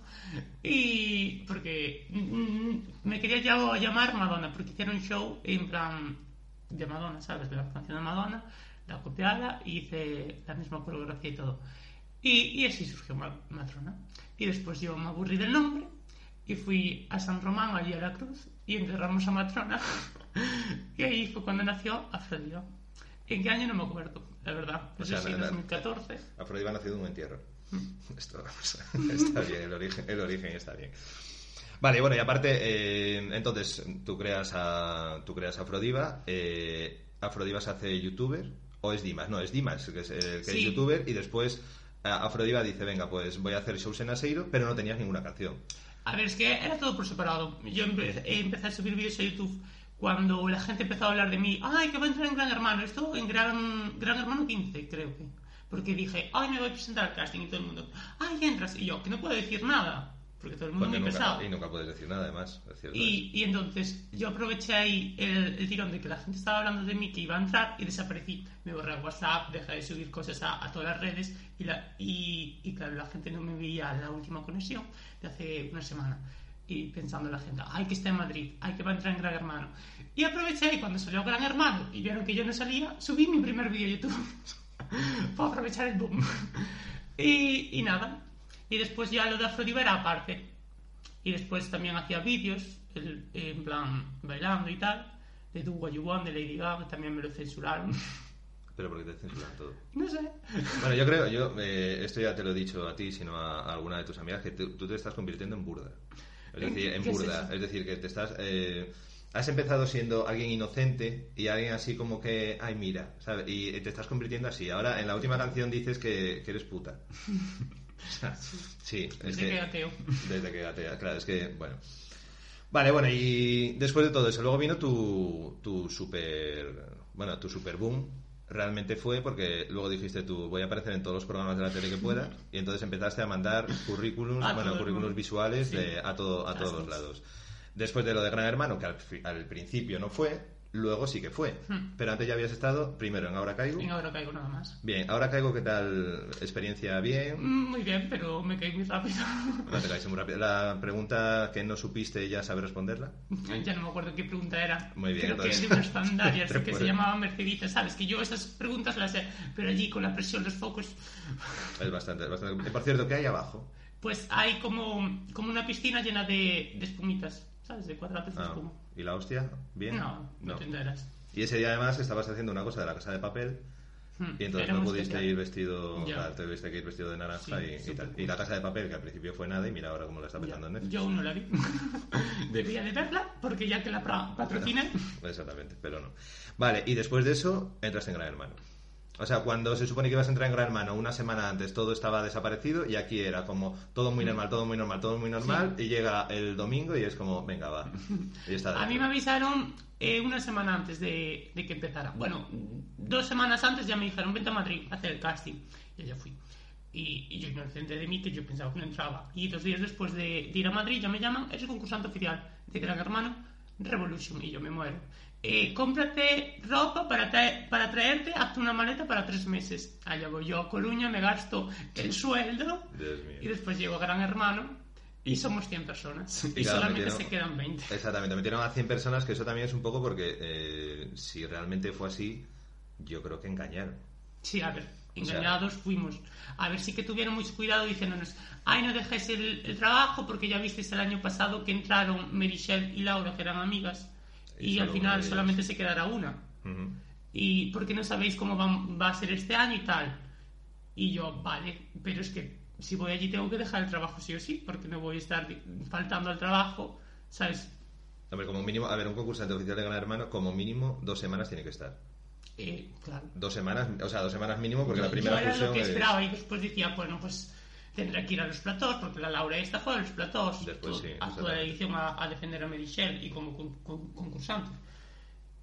Y porque mm, me quería llamar Madonna, porque hicieron un show en plan de Madonna, ¿sabes? De la canción de Madonna, la copiada y hice la misma coreografía y todo. Y, y así surgió Ma- Matrona. Y después yo me aburrí del nombre y fui a San Román, allí a la cruz, y enterramos a Matrona. y ahí fue cuando nació Afrodita. ¿En qué año no me acuerdo? La verdad. O No sea, sé si en na- na- 2014. Afrodita ha nacido en un entierro. Mm. Esto está bien, el origen, el origen está bien. Vale, bueno, y aparte, eh, entonces, tú creas a, tú creas a Afrodiva, eh, Afrodiva se hace youtuber, o es Dimas, no, es Dimas, que es, eh, que es youtuber, y después eh, Afrodiva dice, venga, pues voy a hacer shows en Aseiro, pero no tenías ninguna canción. A ver, es que era todo por separado. Yo empe- eh, empecé a subir vídeos a YouTube cuando la gente empezó a hablar de mí. Ay, que va a entrar en Gran Hermano. Esto en Gran, Gran Hermano 15, creo que. Porque dije, ay, me voy a presentar al casting y todo el mundo. Ay, entras. Y yo, que no puedo decir nada. Porque todo el mundo Porque me pesado. nunca, y nunca puedes decir nada, además. Y, y entonces yo aproveché ahí el, el tirón de que la gente estaba hablando de mí, que iba a entrar y desaparecí. Me borré WhatsApp, dejé de subir cosas a, a todas las redes y, la, y, y claro, la gente no me veía la última conexión de hace una semana. Y pensando la gente, ay, que está en Madrid, ay, que va a entrar en Gran Hermano. Y aproveché y cuando salió Gran Hermano y vieron que yo no salía, subí mi primer vídeo a YouTube para aprovechar el boom. y, y nada. Y después ya lo de Afrodiva era aparte. Y después también hacía vídeos, en plan bailando y tal, de Do What You Want, de Lady Gaga, también me lo censuraron. Pero porque te censuran todo. no sé. Bueno, yo creo, yo eh, esto ya te lo he dicho a ti, sino a, a alguna de tus amigas, que tú te estás convirtiendo en burda. Es ¿En decir, en es burda. Es, decir, que te estás... eh, has empezado siendo alguien inocente y alguien así como que, ay, mira, ¿sabes? Y te estás convirtiendo así. Ahora, en la última canción dices que, que eres puta. Sí, es Desde que ateo. Desde que atea, claro, es que, bueno. Vale, bueno, y después de todo eso, luego vino tu, tu super, bueno, tu super boom. Realmente fue porque luego dijiste tú, voy a aparecer en todos los programas de la tele que pueda, y entonces empezaste a mandar currículums, A bueno, currículums visuales Sí. de, a, todo, a todos lados. Después de lo de Gran Hermano, que al, al principio no fue, luego sí que fue. Hmm. Pero antes ya habías estado primero en Ahora Caigo. Y ahora caigo nada más. Bien, Ahora Caigo, ¿qué tal? ¿Experiencia bien? Mm, Muy bien, pero me caí muy rápido. No te caíste muy rápido. La pregunta que no supiste ya sabes responderla. ya no me acuerdo qué pregunta era. Muy bien, Creo que entonces- escandalla, Te así que se llamaba Mercedita, ¿sabes? Que yo esas preguntas las sé, pero allí con la presión, los focos. Es bastante, es bastante. Por cierto, ¿qué hay abajo? Pues hay como, como una piscina llena de, de espumitas, ¿sabes? De cuadrados de Ah, espuma. ¿Y la hostia? ¿Bien? No, no, te enteras. Y ese día además estabas haciendo una cosa de la casa de papel Hmm, y entonces no pudiste ir vestido, Ya. claro, te tuviste que ir vestido de naranja Sí, y- y, tal. cool. Y la casa de papel, que al principio fue nada y mira ahora cómo la está petando en Netflix. Yo aún no la vi. Debía de verla porque ya que la patrociné. Exactamente, pero no. Vale, y después de eso entras en Gran Hermano. O sea, cuando se supone que ibas a entrar en Gran Hermano una semana antes todo estaba desaparecido y aquí era como todo muy normal, todo muy normal, todo muy normal y llega el domingo y es como, venga, va. Y está A mí me avisaron eh, una semana antes de, de que empezara. Bueno, dos semanas antes ya me dijeron, vente a Madrid a hacer el casting. Y ya fui. Y, y yo inocente de mí, que yo pensaba que no entraba. Y dos días después de, de ir a Madrid ya me llaman, eres concursante oficial de Gran Hermano Revolution. Y yo me muero. Eh, cómprate ropa para, para traerte, hazte una maleta para tres meses. Allá voy yo a Coruña, me gasto el sueldo y después llego a Gran Hermano y somos 100 personas. Y, claro, solamente metieron- se quedan 20. Exactamente, metieron a 100 personas, que eso también es un poco porque eh, si realmente fue así, yo creo que engañaron. Sí, a ver, O sea- engañados fuimos. A ver, sí que tuvieron mucho cuidado diciéndonos, ay, no dejéis el, el trabajo porque ya visteis el año pasado que entraron Merichel y Laura, que eran amigas, Y y, al final solamente se quedará una. Ujú. Y porque no sabéis cómo va, va a ser este año y tal. Y yo, vale, pero es que si voy allí tengo que dejar el trabajo sí o sí, porque no voy a estar faltando al trabajo, ¿sabes? Hombre, como mínimo, a ver, un concursante oficial de Gran Hermano, como mínimo dos semanas tiene que estar. Eh, claro. Dos semanas, o sea, dos semanas mínimo, porque yo, la primera yo era lo que es- esperaba y después decía, bueno, pues tendré que ir a los platós, porque la Laura esta fue a los platós, Después sí, a toda la edición a, a defender a Merichel y como con- con- concursante.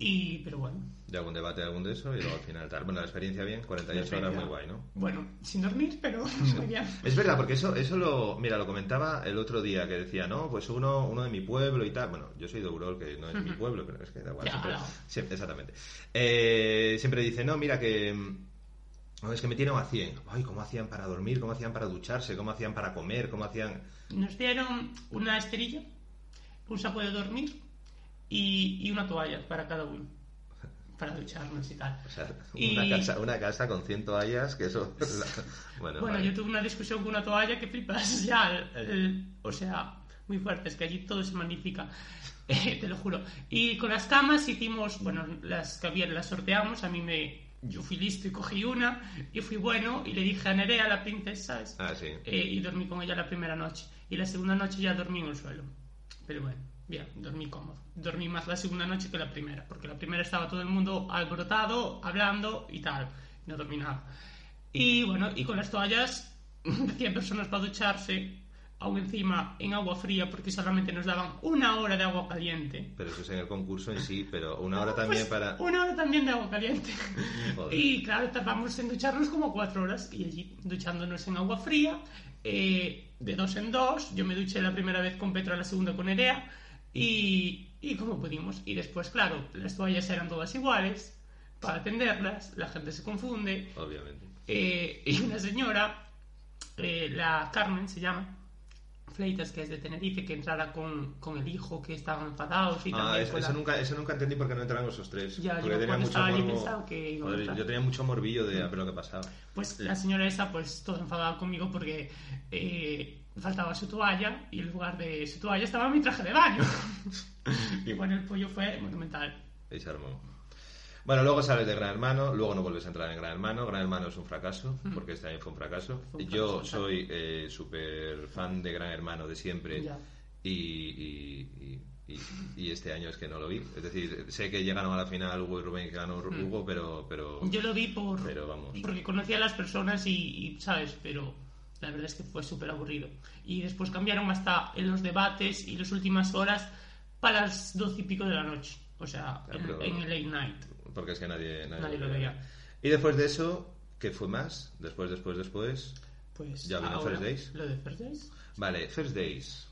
Y, pero bueno, de algún debate, algún de eso, y luego al final tal. Bueno, la experiencia bien, 48 horas muy guay, ¿no? bueno, sin dormir, pero muy bien. Es verdad, porque eso, eso lo, mira, lo comentaba el otro día, que decía, no, pues uno, uno de mi pueblo y tal. Bueno, yo soy de Urol, que no es mi pueblo, pero es que da igual. Ya, siempre- siempre- exactamente. Eh, siempre dice, no, mira que... no, es que metieron a 100. Ay, ¿cómo hacían para dormir? ¿Cómo hacían para ducharse? ¿Cómo hacían para comer? ¿Cómo hacían...? Nos dieron una esterilla, un saco de dormir y, y una toalla para cada uno, para ducharnos y tal. O sea, Y- una, casa, una casa con 100 toallas, que eso... bueno, Bueno, vale. yo tuve una discusión con una toalla que flipas ya, el- el- o sea, muy fuerte, es que allí todo se magnifica, eh, te lo juro. Y con las camas hicimos, bueno, las que había las sorteamos, a mí me, yo fui listo y cogí una, y fui bueno, y le dije a Nerea, la princesa, ¿sabes? Ah, sí. Eh, y dormí con ella la primera noche. Y la segunda noche ya dormí en el suelo. Pero bueno, bien, dormí cómodo. Dormí más la segunda noche que la primera, porque la primera estaba todo el mundo alborotado, hablando y tal. No dormí nada. Y bueno, y con las toallas, 100 personas para ducharse, aún encima en agua fría, porque solamente nos daban una hora de agua caliente. Pero eso es en el concurso en sí, pero una hora también Pues, para... Una hora también de agua caliente. Joder. Y claro, tardamos en ducharnos como cuatro horas y allí duchándonos en agua fría, eh, de dos en dos. Yo me duché la primera vez con Petra, la segunda con Erea y, y como pudimos. Y después, claro, las toallas eran todas iguales para atenderlas, la gente se confunde. Obviamente. Eh, y una señora, eh, la Carmen se llama, Fleitas, que es de Tenerife, que entrara con, con el hijo, que estaban enfadados y Ah, también es- con eso, la- nunca, eso nunca entendí por qué no entraron esos tres. Ya, porque yo tenía mucho morbo. que a yo tenía mucho morbillo de a ver lo que pasaba. Pues la señora esa, pues toda enfadada conmigo porque eh, faltaba su toalla y en lugar de su toalla estaba mi traje de baño. y bueno, el pollo fue monumental. Ahí se armó. Bueno, luego sales de Gran Hermano, luego no vuelves a entrar en Gran Hermano. Gran Hermano es un fracaso, porque este año fue un fracaso. Fue un Yo fracaso, soy eh, súper fan de Gran Hermano de siempre Ya. y, y, y- y- y este año es que no lo vi. Es decir, sé que llegaron a la final Hugo y Rubén, que ganó Mm. Hugo, pero, pero... Yo lo vi por Pero vamos. porque conocía a las personas y, y, ¿sabes? Pero la verdad es que fue súper aburrido. Y después cambiaron hasta en los debates y las últimas horas para las doce y pico de la noche. O sea, en, en el late night. Porque es que nadie, nadie, Nadie lo veía. Y después de eso, ¿qué fue más? Después, después, después. Pues Ya vino First Days. Lo de First Days. Vale, First Days.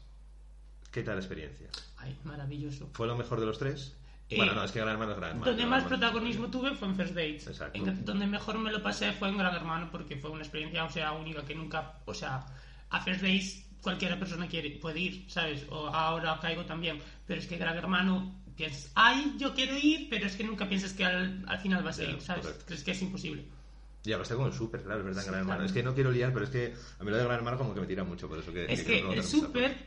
¿Qué tal la experiencia? Ay, maravilloso. ¿Fue lo mejor de los tres? Eh, bueno, no, es que Gran Hermano es Gran Hermano. Donde más protagonismo tuve fue en First Dates. Exacto. En- donde mejor me lo pasé fue en Gran Hermano porque fue una experiencia, o sea, única que nunca, o sea, a First Days cualquiera persona quiere, puede ir, ¿sabes? O ahora caigo también. Pero es que Gran Hermano piensas, ay, yo quiero ir, pero es que nunca piensas que al, al final vas a Ya, ir, ¿sabes? correcto. Crees que es imposible. Y hablaste con el súper, claro, es verdad, Sí, Gran Hermano. claro. Es que no quiero liar, pero es que a mí lo de Gran Hermano como que me tira mucho, por eso que... Es quiero que el súper,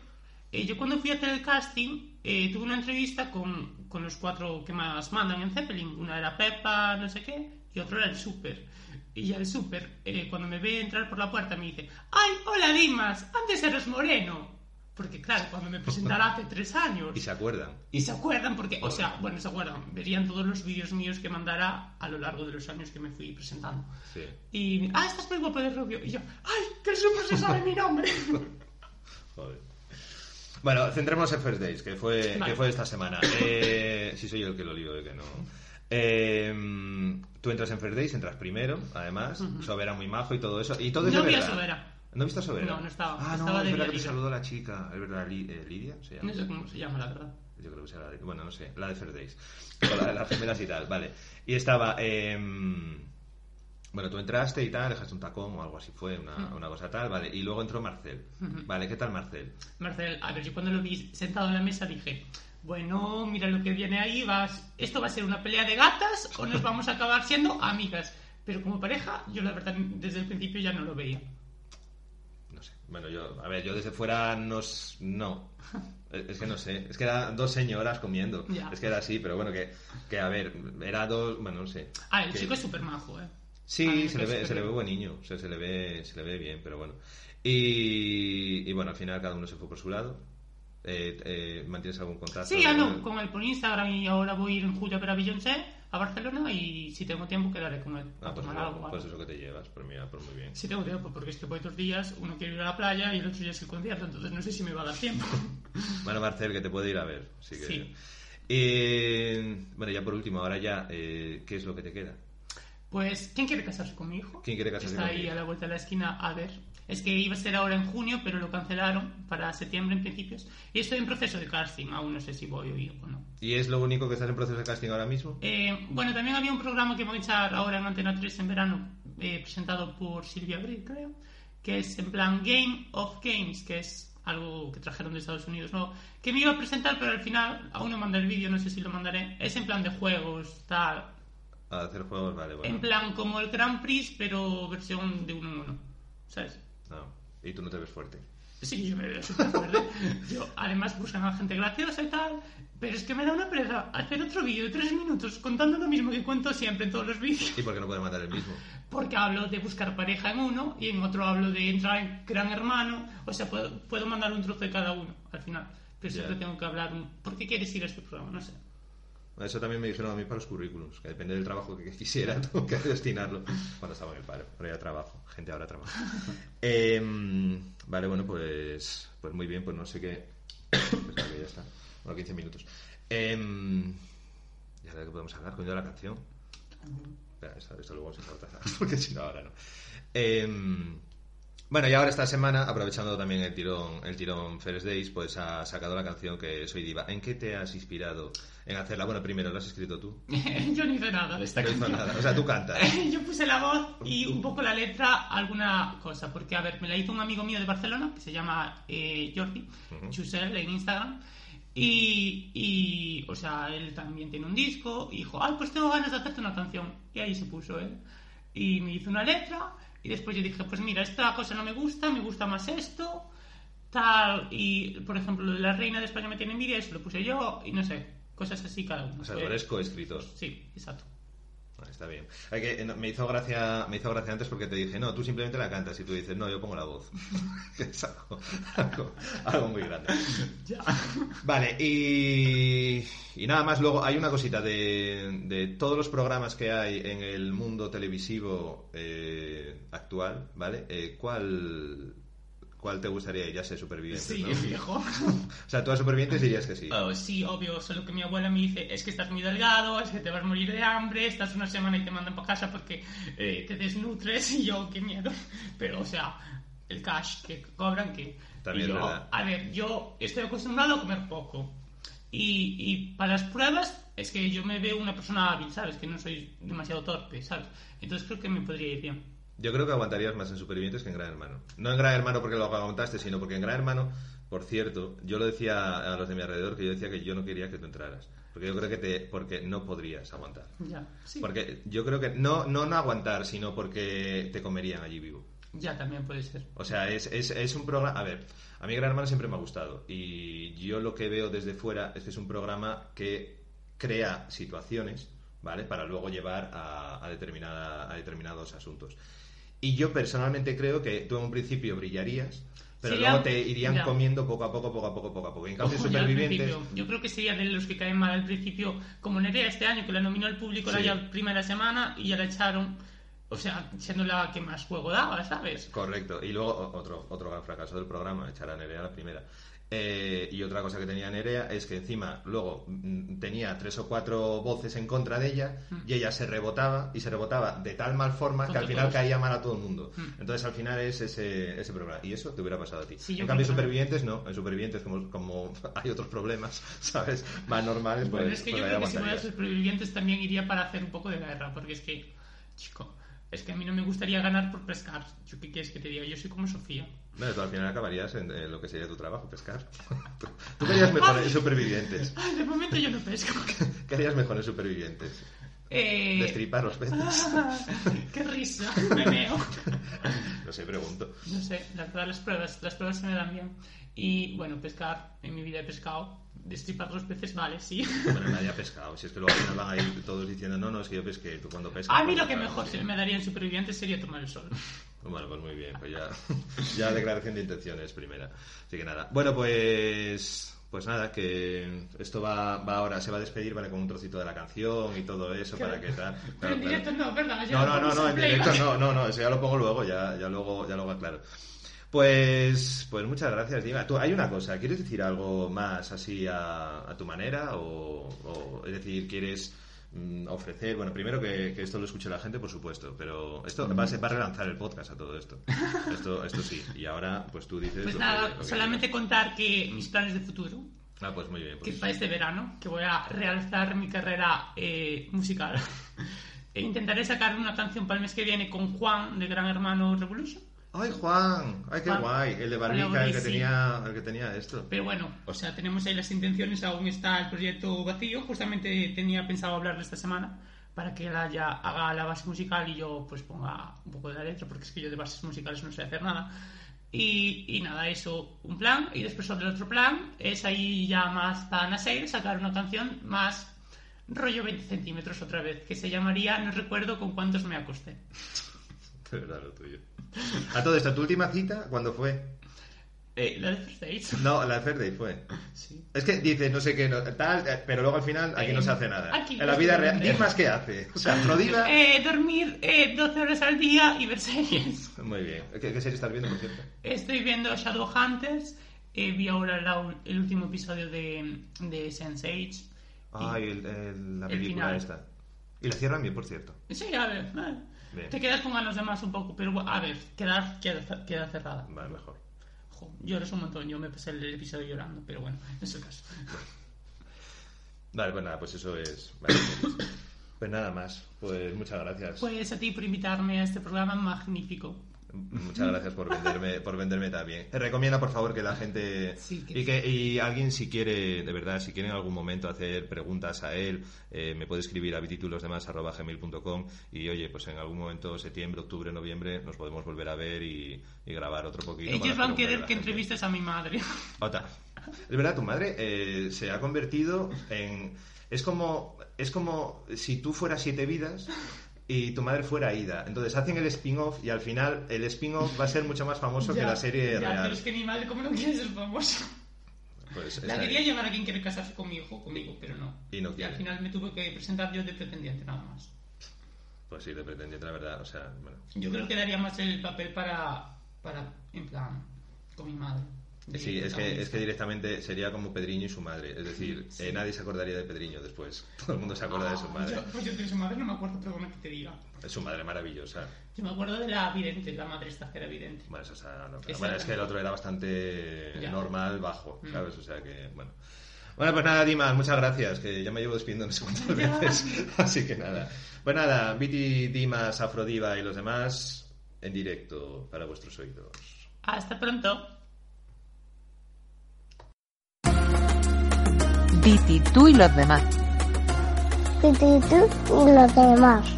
eh, yo cuando fui a hacer el casting, eh, tuve una entrevista con, con los cuatro que más mandan en Zeppelin. Una era Peppa, no sé qué, y otro era el súper. Y ya el súper, eh, cuando me ve entrar por la puerta, me dice: ¡Ay, hola Dimas! Antes eras moreno. Porque, claro, cuando me presentara hace tres años. Y se acuerdan. Y se acuerdan porque, o sea, bueno, se acuerdan, verían todos los vídeos míos que mandara a lo largo de los años que me fui presentando. Sí. Y, ah, estás muy guapo de rubio. Y yo, ¡ay, que el súper se sabe mi nombre! Joder. Bueno, centrémonos en First Days, que fue, Vale. que fue esta semana. Eh, sí, soy yo el que lo lío, de que no. Eh, tú entras en First Days, entras primero, además. Ujú. Sobera muy majo y todo eso. Y todo eso No vi a. Sobera. ¿No viste a Sobera? No, no estaba. Ah, no, Estaba es verdad que te saludó la chica. Es verdad, eh, Lidia se llama. No sé cómo se llama, la verdad. Yo creo que sea la de, bueno, no sé, la de Days. O la de las gemelas y tal, vale. Y estaba, em, bueno, tú entraste y tal, dejaste un tacón o algo así fue, una, Ujú. una cosa tal, vale. Y luego entró Marcel. Vale, ¿qué tal Marcel? Marcel, a ver, yo cuando lo vi sentado en la mesa dije, bueno, mira lo que viene ahí, vas, esto va a ser una pelea de gatas o nos vamos a acabar siendo amigas. Pero como pareja, yo la verdad desde el principio ya no lo veía. Bueno, yo, a ver, yo desde fuera no. No. Es que no sé. Es que eran dos señoras comiendo. Ya. Es que era así, pero bueno, que, que a ver, era dos. Bueno, no sé. Ah, el Que- chico es súper majo, ¿eh? Sí, me se le, ve, se le ve buen niño, o sea, se le ve, se le ve bien, pero bueno. Y, y bueno, al final cada uno se fue por su lado. Eh, eh, ¿Mantienes algún contacto? Sí, hablo con él por Instagram y ahora voy a ir en julio a ver a Beyoncé a Barcelona y si tengo tiempo quedaré con él a Ah, pues, tomar eso, algo. pues eso que te llevas, por mí, por muy bien. Si tengo tiempo, porque es que voy dos días, uno quiere ir a la playa y el otro día es el concierto, entonces no sé si me va a dar tiempo. Bueno, Marcel, que te puede ir a ver. Sí. Que... Sí. Eh, bueno, ya por último, ahora ya, eh, ¿qué es lo que te queda? Pues, ¿quién quiere casarse con mi hijo? ¿Quién quiere casarse Está con ahí quién? a la vuelta de la esquina a ver. Es que iba a ser ahora en junio, pero lo cancelaron para septiembre en principios. Y estoy en proceso de casting, aún no sé si voy ir o no. ¿Y es lo único que estás en proceso de casting ahora mismo? Eh, bueno, también había un programa que voy a echar ahora en Antena 3 en verano, eh, presentado por Silvia Abril, creo, que es en plan Game of Games, que es algo que trajeron de Estados Unidos, ¿no? Que me iba a presentar, pero al final aún no mandé el vídeo, no sé si lo mandaré. Es en plan de juegos, tal. A hacer juegos, vale, bueno. En plan como el Grand Prix, pero versión de uno en uno. ¿Sabes? No. Y tú no te ves fuerte. Sí, yo me veo súper fuerte. Yo, además, buscan a gente graciosa y tal. Pero es que me da una pereza hacer otro vídeo de tres minutos contando lo mismo que cuento siempre en todos los vídeos. ¿Y por qué no puedes mandar el mismo? Porque hablo de buscar pareja en uno y en otro hablo de entrar en Gran Hermano. O sea, puedo, puedo mandar un trozo de cada uno al final. Pero siempre tengo que hablar un... ¿Por qué quieres ir a este programa? No sé. Eso también me dijeron a mí para los currículums, que depende del trabajo que quisiera, tengo que destinarlo. Cuando estaba en el paro, pero ya trabajo, gente ahora trabaja. Em, vale, bueno, pues, pues muy bien, pues no sé qué. Pensaba que ya está. Bueno, 15 minutos. Em, ya de qué podemos hablar, coño, de la canción. Espera, esto, esto luego se corta, porque si no, ahora no. Em, bueno, y ahora esta semana, aprovechando también el tirón, el tirón First Days, pues ha sacado la canción que Soy Diva. ¿En qué te has inspirado en hacerla? Bueno, primero, ¿la has escrito tú? Yo no hice nada de esta No canción. nada. O sea, tú cantas. Yo puse la voz y un poco la letra, alguna cosa. Porque, a ver, me la hizo un amigo mío de Barcelona que se llama eh, Jordi, Chusel en Instagram. Y, y, o sea, él también tiene un disco. Y dijo, ay, pues tengo ganas de hacerte una canción. Y ahí se puso él. Y me hizo una letra. Y después yo dije, pues mira, esta cosa no me gusta, me gusta más esto. Tal. Y, por ejemplo, la reina de España me tiene envidia, eso lo puse yo. Y no sé, cosas así cada uno. O sea, tú eres coescritor. Sí, exacto. Está bien. Hay que, eh, me, hizo gracia, me hizo gracia antes porque te dije, no, tú simplemente la cantas y tú dices, no, yo pongo la voz. Es algo, algo, algo muy grande. Vale, y, y nada más, luego hay una cosita de, de todos los programas que hay en el mundo televisivo eh, actual, ¿vale? Eh, ¿cuál, ¿Cuál te gustaría? Ya sé, Supervivientes, Sí, ¿no? viejo. O sea, tú a Supervivientes dirías que sí. Oh, sí, obvio, solo que mi abuela me dice, es que estás muy delgado, es que te vas a morir de hambre, estás una semana y te mandan para casa porque eh, te desnutres y yo, qué miedo. Pero, o sea, el cash que cobran, que... También y es yo, verdad. A ver, yo estoy acostumbrado a comer poco. Y, y para las pruebas es que yo me veo una persona hábil, ¿sabes? Que no soy demasiado torpe, ¿sabes? Entonces creo que me podría ir bien. Yo creo que aguantarías más en Supervivientes que en Gran Hermano. No en Gran Hermano porque lo aguantaste, sino porque en Gran Hermano, por cierto, yo lo decía a los de mi alrededor, que yo decía que yo no quería que tú entraras. Porque yo creo que te, porque no podrías aguantar. Ya, sí. Porque yo creo que no, no no aguantar, sino porque te comerían allí vivo. Ya, también puede ser. O sea, es, es, es un programa... A ver, a mí Gran Hermano siempre me ha gustado. Y yo lo que veo desde fuera es que es un programa que crea situaciones, ¿vale? Para luego llevar a, a, determinada, a determinados asuntos. Y yo personalmente creo que tú en un principio brillarías, pero luego te irían comiendo poco a poco, poco a poco, poco a poco. En cambio, al Supervivientes... principio. Yo creo que sería de los que caen mal al principio, como Nerea este año, que la nominó el público Sí. la primera semana y ya la echaron, o sea, siendo la que más juego daba, ¿sabes? Correcto. Y luego otro, otro gran fracaso del programa, echar a Nerea la primera. Eh, y otra cosa que tenía Nerea es que encima luego mm, tenía tres o cuatro voces en contra de ella Mm. y ella se rebotaba y se rebotaba de tal mal forma que al final todos. caía mal a todo el mundo. Mm. Entonces al final es ese, ese programa. Y eso te hubiera pasado a ti. Sí, en cambio. Supervivientes no. En Supervivientes, como, como hay otros problemas, ¿sabes? Más normales, pues, Bueno, es que pues yo creo que si fuera supervivientes también iría para hacer un poco de guerra, porque es que, chico, es que a mí no me gustaría ganar por pescar. ¿Yo qué quieres que te diga? Yo soy como Sofía. Bueno, tú al final acabarías en, en lo que sería tu trabajo, pescar. tú, tú querías mejor en Supervivientes. Ay, de momento yo no pesco. ¿Qué harías mejor en Supervivientes? Eh... Destripar los peces. ¡Qué risa! Me meo. No sé, pregunto. No sé, la verdad las pruebas, las pruebas se me dan bien. Y bueno, pescar, en mi vida he pescado. Destripar los peces, vale, sí. Bueno, nadie ha pescado. Si es que luego al final van a ir todos diciendo, no, no, es que yo pesqué. Tú cuando pescas... A mí lo que claro, mejor se me daría en supervivientes sería tomar el sol. Bueno, pues muy bien. Pues ya, ya declaración de intenciones primera. Así que nada. Bueno, pues... Pues nada, que esto va, va ahora, se va a despedir, ¿vale? Con un trocito de la canción y todo eso, para que tal. Pero Claro, en claro. directo no. Ya No, no, no, no, en directo no, no, no, eso ya lo pongo luego, ya, ya luego, ya luego aclaro. Pues, pues muchas gracias, Dima. Tú, hay una cosa, ¿quieres decir algo más así a, a tu manera? O, o, es decir, ¿quieres mm, ofrecer? Bueno, primero que, que esto lo escuche la gente, por supuesto, pero esto va va a relanzar el podcast a todo esto. Esto, esto sí. Y ahora, pues tú dices. Pues que- nada, que solamente contar que mis planes de futuro, Ah, pues muy bien. que Pues. para este verano, que voy a realzar mi carrera eh, musical. E intentaré sacar una canción para el mes que viene con Juan de Gran Hermano Revolution. ¡Ay, Juan! ¡Ay, qué Juan. guay! El de Barbica, el que, sí. tenía, el que tenía esto. Pero bueno, o sea, tenemos ahí las intenciones, aún está el proyecto vacío. Justamente tenía pensado hablarle esta semana para que ella ya haga la base musical y yo pues ponga un poco de la letra, porque es que yo de bases musicales no sé hacer nada. Y, y nada, eso, un plan. Y después el otro plan es ahí ya más para Naseir sacar una canción más rollo 20 centímetros otra vez, que se llamaría No recuerdo con cuántos me acosté. De verdad, lo tuyo. A todo esto, ¿tu última cita cuándo fue? Eh, la de First Dates. No, la de Fair Day fue. Sí. Es que dice, no sé qué, no- tal, eh, pero luego al final aquí Eh, no se hace nada. aquí en la vida real. Dimas, ¿qué hace? O sea, Afrodita... Eh, dormir eh, 12 horas al día y ver series. Muy bien. ¿Qué, qué serie estás viendo, por cierto? Estoy viendo Shadowhunters. Eh, vi ahora la- el último episodio de, de Sense8. Ay, el- el- la el película esta. Y la cierran bien, por cierto. Sí, a ver. eh, Bien. Te quedas con ganas de más un poco, pero a ver, queda, queda, queda cerrada. Vale, mejor. Jo, lloras un montón, yo me pasé el episodio llorando, pero bueno, en ese caso. Vale, pues nada, pues eso es... vale, pues, pues nada más. Pues muchas gracias. Pues a ti por invitarme a este programa magnífico. Muchas gracias por venderme, por venderme también. Te recomienda, por favor, que la gente Sí, que- y que y alguien si quiere, de verdad, si quiere en algún momento hacer preguntas a él, eh, me puede escribir a bititulosdemás@gmail.com y oye, pues en algún momento, septiembre, octubre, noviembre, nos podemos volver a ver y, y grabar otro poquito. Ellos van a querer que gente. entrevistes a mi madre. Ota. Es verdad, tu madre eh, se ha convertido en. Es como, es como si tú fueras siete vidas y tu madre fuera Ida. Entonces hacen el spin-off y al final el spin-off va a ser mucho más famoso que la serie ya, real. Pero es que mi madre, como no quiere ser famosa. Pues, La quería llevar a quien quiere casarse conmigo, conmigo, pero no. Y no Y al final me tuve que presentar yo de pretendiente nada más. Pues sí, de pretendiente, la verdad. O sea, bueno. Yo creo que daría más el papel para, para en plan, con mi madre. Sí, es que, es que directamente sería como Pedriño y su madre. Es decir, Sí. eh, nadie se acordaría de Pedriño después. Todo el mundo se acuerda de su Ah, madre. Yo, pues yo de su madre no me acuerdo, bueno, que te diga. Es su madre maravillosa. Yo me acuerdo de la vidente, la madre esta que era vidente. Bueno, eso, o sea, no, bueno, es que el otro era bastante Ya. normal, bajo, Mm. ¿sabes? O sea que, bueno. Bueno, pues nada, Dimas, muchas gracias, que ya me llevo despidiendo no sé cuántas veces. Así que nada. Pues nada, Viti, Dimas, Afrodiva y los demás en directo para vuestros oídos. Hasta pronto. Viti, tú y los demás. Viti, tú y los demás.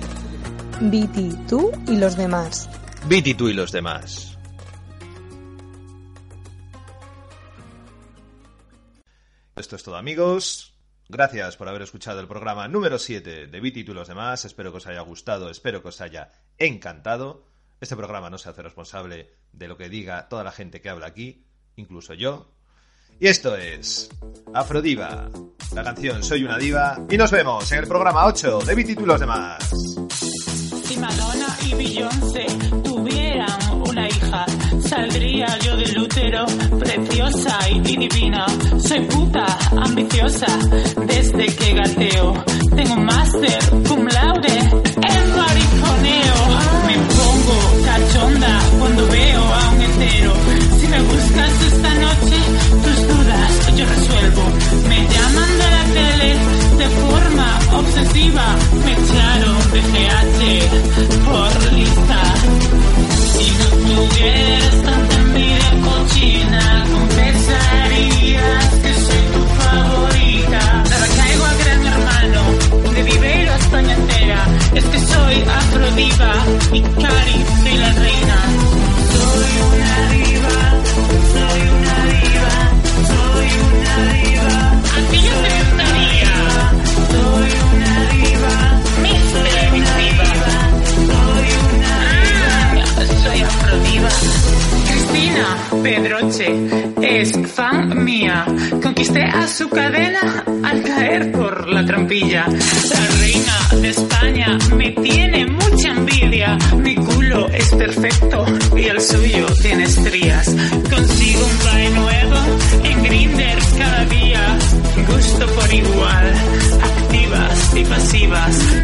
Viti, tú y los demás. Viti, tú y los demás. Esto es todo amigos. Gracias por haber escuchado el programa número 7 de Viti, tú y los demás. Espero que os haya gustado, espero que os haya encantado. Este programa no se hace responsable de lo que diga toda la gente que habla aquí, incluso yo. Y esto es Afrodiva, la canción Soy una diva. Y nos vemos en el programa 8 de Viti, tú y los demás. Si Madonna y Beyoncé tuvieran una hija, saldría yo del útero, preciosa y divina. Soy puta, ambiciosa, desde que gateo. Tengo un máster cum laude en mariconeo. Me pongo cachonda cuando veo a un hetero. Si me buscas obsesiva. Me echaron de GH por lista. Si no tuvieras tanta envidia cochina, confesarías que soy tu favorita. Ahora caigo a gran hermano, de Viveiro a España. Es que soy afrodiva y Cari, soy la reina. Soy una diva, Cristina Pedroche es fan mía. Conquisté a su cadena al caer por la trampilla. La reina de España me tiene mucha envidia. Mi culo es perfecto y el suyo tiene estrías. Consigo un pae nuevo en Grinder cada día. Gusto por igual, activas y pasivas.